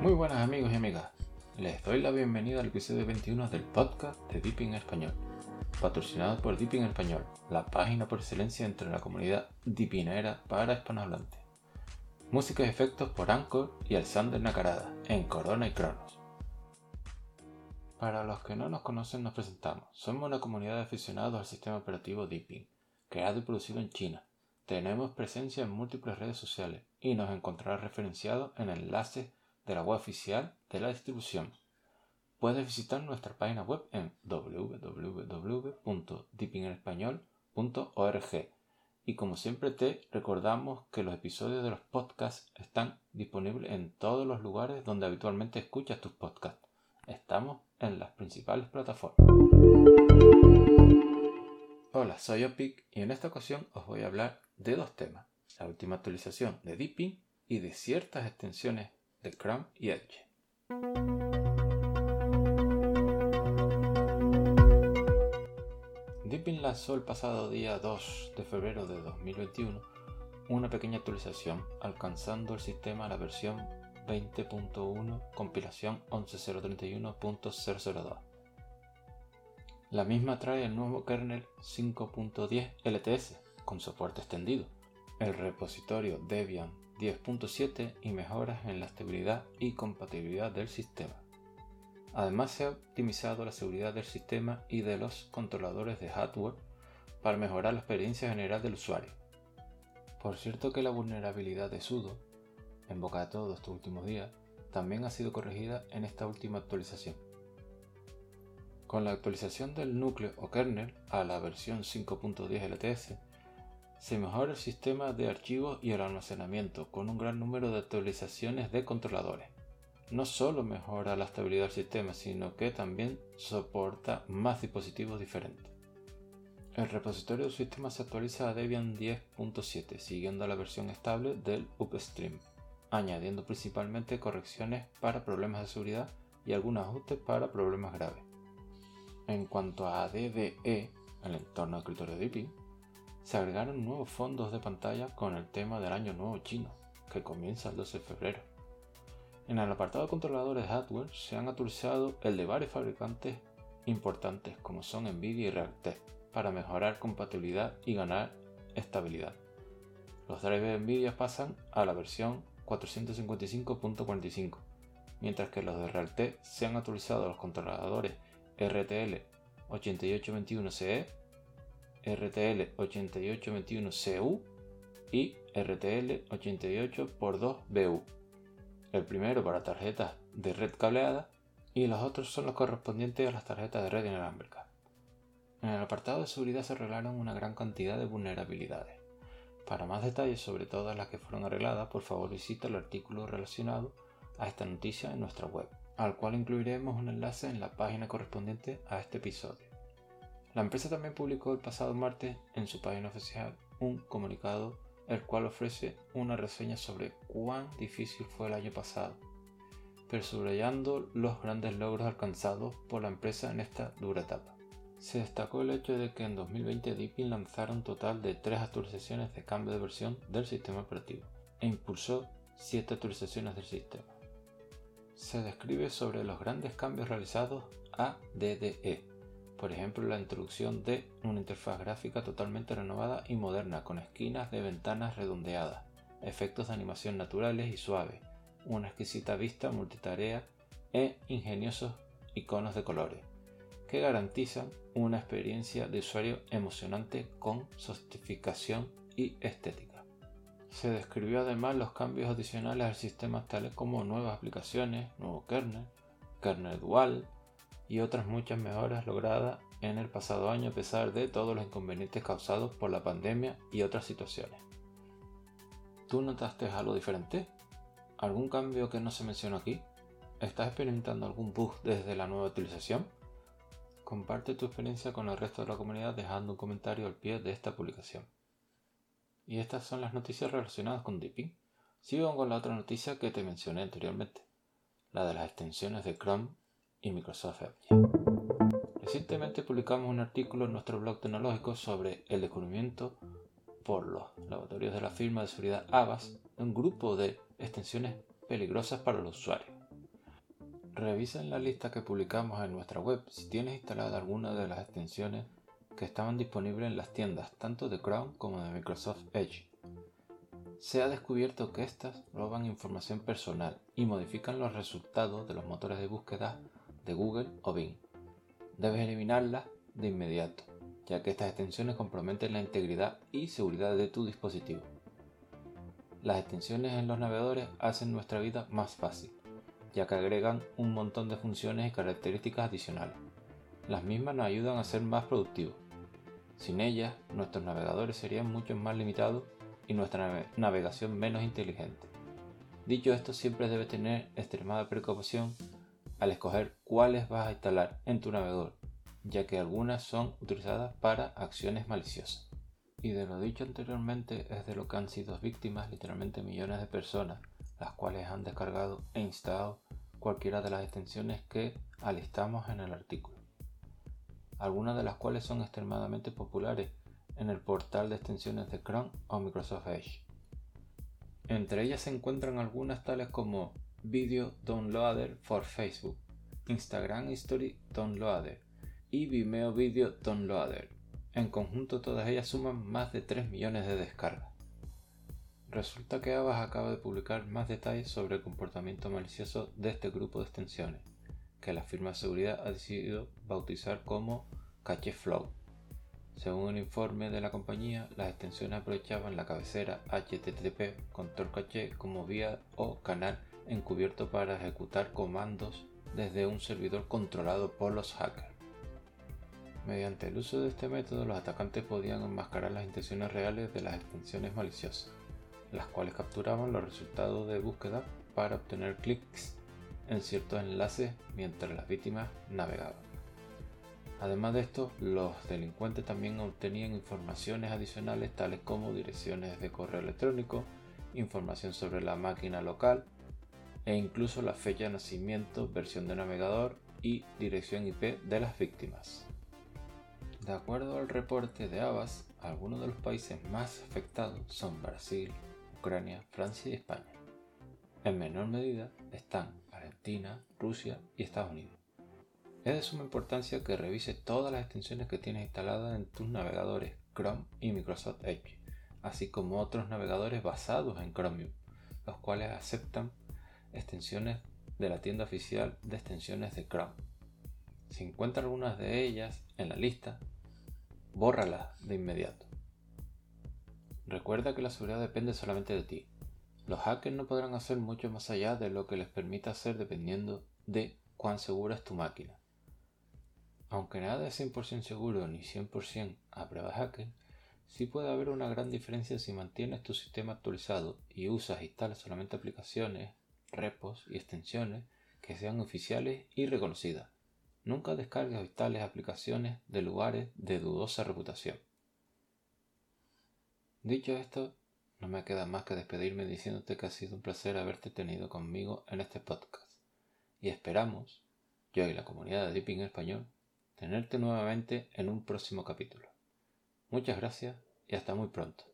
Muy buenas amigos y amigas, les doy la bienvenida al episodio 21 del podcast de Deepin Español, patrocinado por Deepin Español, la página por excelencia entre la comunidad deepinera para hispanohablantes. Música y efectos por Anchor y Alexander Nacarada, en Corona y Cronos. Para los que no nos conocen nos presentamos. Somos una comunidad de aficionados al sistema operativo Deepin, creado y producido en China. Tenemos presencia en múltiples redes sociales y nos encontrará referenciado en enlaces de la web oficial de la distribución. Puedes visitar nuestra página web en www.deepinespañol.org y como siempre te recordamos que los episodios de los podcasts están disponibles en todos los lugares donde habitualmente escuchas tus podcasts. Estamos en las principales plataformas. Hola, soy Opic y en esta ocasión os voy a hablar de dos temas. La última actualización de Deepin y de ciertas extensiones de Chrome y Edge. Deepin lanzó el pasado día 2 de febrero de 2021 una pequeña actualización alcanzando el sistema a la versión 20.1 compilación 11031.002. La misma trae el nuevo kernel 5.10 LTS con soporte extendido, el repositorio Debian 10.7 y mejoras en la estabilidad y compatibilidad del sistema. Además se ha optimizado la seguridad del sistema y de los controladores de hardware para mejorar la experiencia general del usuario. Por cierto que la vulnerabilidad de sudo, en boca de todos estos últimos días, también ha sido corregida en esta última actualización. Con la actualización del núcleo o kernel a la versión 5.10 LTS, se mejora el sistema de archivos y el almacenamiento con un gran número de actualizaciones de controladores. No solo mejora la estabilidad del sistema, sino que también soporta más dispositivos diferentes. El repositorio del sistema se actualiza a Debian 10.7, siguiendo la versión estable del Upstream, añadiendo principalmente correcciones para problemas de seguridad y algunos ajustes para problemas graves. En cuanto a DDE, el entorno de escritorio Deepin, se agregaron nuevos fondos de pantalla con el tema del Año Nuevo Chino, que comienza el 12 de febrero. En el apartado de controladores de hardware se han actualizado el de varios fabricantes importantes como son Nvidia y Realtek para mejorar compatibilidad y ganar estabilidad. Los drivers Nvidia pasan a la versión 455.45, mientras que los de Realtek se han actualizado los controladores RTL 8821CE RTL 8821CU y RTL 88x2BU. El primero para tarjetas de red cableada y los otros son los correspondientes a las tarjetas de red inalámbrica. En el apartado de seguridad se arreglaron una gran cantidad de vulnerabilidades. Para más detalles sobre todas las que fueron arregladas, por favor visita el artículo relacionado a esta noticia en nuestra web, al cual incluiremos un enlace en la página correspondiente a este episodio. La empresa también publicó el pasado martes en su página oficial un comunicado el cual ofrece una reseña sobre cuán difícil fue el año pasado, pero subrayando los grandes logros alcanzados por la empresa en esta dura etapa. Se destacó el hecho de que en 2020 Deepin lanzara un total de tres actualizaciones de cambio de versión del sistema operativo e impulsó siete actualizaciones del sistema. Se describe sobre los grandes cambios realizados a DDE, por ejemplo la introducción de una interfaz gráfica totalmente renovada y moderna con esquinas de ventanas redondeadas, efectos de animación naturales y suaves, una exquisita vista multitarea e ingeniosos iconos de colores, que garantizan una experiencia de usuario emocionante con sofisticación y estética. Se describió además los cambios adicionales al sistema tales como nuevas aplicaciones, nuevo kernel, kernel dual, y otras muchas mejoras logradas en el pasado año a pesar de todos los inconvenientes causados por la pandemia y otras situaciones. ¿Tú notaste algo diferente? ¿Algún cambio que no se mencionó aquí? ¿Estás experimentando algún bug desde la nueva utilización? Comparte tu experiencia con el resto de la comunidad dejando un comentario al pie de esta publicación. Y estas son las noticias relacionadas con Deepin. Sigo con la otra noticia que te mencioné anteriormente, la de las extensiones de Chrome y Microsoft Edge. Recientemente publicamos un artículo en nuestro blog tecnológico sobre el descubrimiento por los laboratorios de la firma de seguridad Avast un grupo de extensiones peligrosas para los usuarios. Revisa en la lista que publicamos en nuestra web si tienes instalada alguna de las extensiones que estaban disponibles en las tiendas tanto de Chrome como de Microsoft Edge. Se ha descubierto que estas roban información personal y modifican los resultados de los motores de búsqueda de Google o Bing. Debes eliminarlas de inmediato, ya que estas extensiones comprometen la integridad y seguridad de tu dispositivo. Las extensiones en los navegadores hacen nuestra vida más fácil, ya que agregan un montón de funciones y características adicionales. Las mismas nos ayudan a ser más productivos. Sin ellas, nuestros navegadores serían mucho más limitados y nuestra navegación menos inteligente. Dicho esto, siempre debes tener extremada precaución al escoger cuáles vas a instalar en tu navegador, ya que algunas son utilizadas para acciones maliciosas. Y de lo dicho anteriormente es de lo que han sido víctimas literalmente millones de personas, las cuales han descargado e instalado cualquiera de las extensiones que alistamos en el artículo. Algunas de las cuales son extremadamente populares en el portal de extensiones de Chrome o Microsoft Edge. Entre ellas se encuentran algunas tales como Video Downloader for Facebook, Instagram Story Downloader y Vimeo Video Downloader. En conjunto todas ellas suman más de 3 millones de descargas. Resulta que Avast acaba de publicar más detalles sobre el comportamiento malicioso de este grupo de extensiones, que la firma de seguridad ha decidido bautizar como Cache Flow. Según un informe de la compañía, las extensiones aprovechaban la cabecera HTTP Control Cache como vía o canal encubierto para ejecutar comandos desde un servidor controlado por los hackers. Mediante el uso de este método, los atacantes podían enmascarar las intenciones reales de las extensiones maliciosas, las cuales capturaban los resultados de búsqueda para obtener clics en ciertos enlaces mientras las víctimas navegaban. Además de esto, los delincuentes también obtenían informaciones adicionales tales como direcciones de correo electrónico, información sobre la máquina local, e incluso la fecha de nacimiento, versión de navegador y dirección IP de las víctimas. De acuerdo al reporte de Avas, algunos de los países más afectados son Brasil, Ucrania, Francia y España. En menor medida están Argentina, Rusia y Estados Unidos. Es de suma importancia que revise todas las extensiones que tienes instaladas en tus navegadores Chrome y Microsoft Edge, así como otros navegadores basados en Chromium, los cuales aceptan extensiones de la tienda oficial de extensiones de Chrome. Si encuentras algunas de ellas en la lista, bórralas de inmediato. Recuerda que la seguridad depende solamente de ti. Los hackers no podrán hacer mucho más allá de lo que les permita hacer dependiendo de cuán segura es tu máquina. Aunque nada es 100% seguro ni 100% a prueba de hacker, sí puede haber una gran diferencia si mantienes tu sistema actualizado y usas e instalas solamente aplicaciones repos y extensiones que sean oficiales y reconocidas. Nunca descargues o aplicaciones de lugares de dudosa reputación. Dicho esto, no me queda más que despedirme diciéndote que ha sido un placer haberte tenido conmigo en este podcast. Y esperamos, yo y la comunidad de Deeping Español, tenerte nuevamente en un próximo capítulo. Muchas gracias y hasta muy pronto.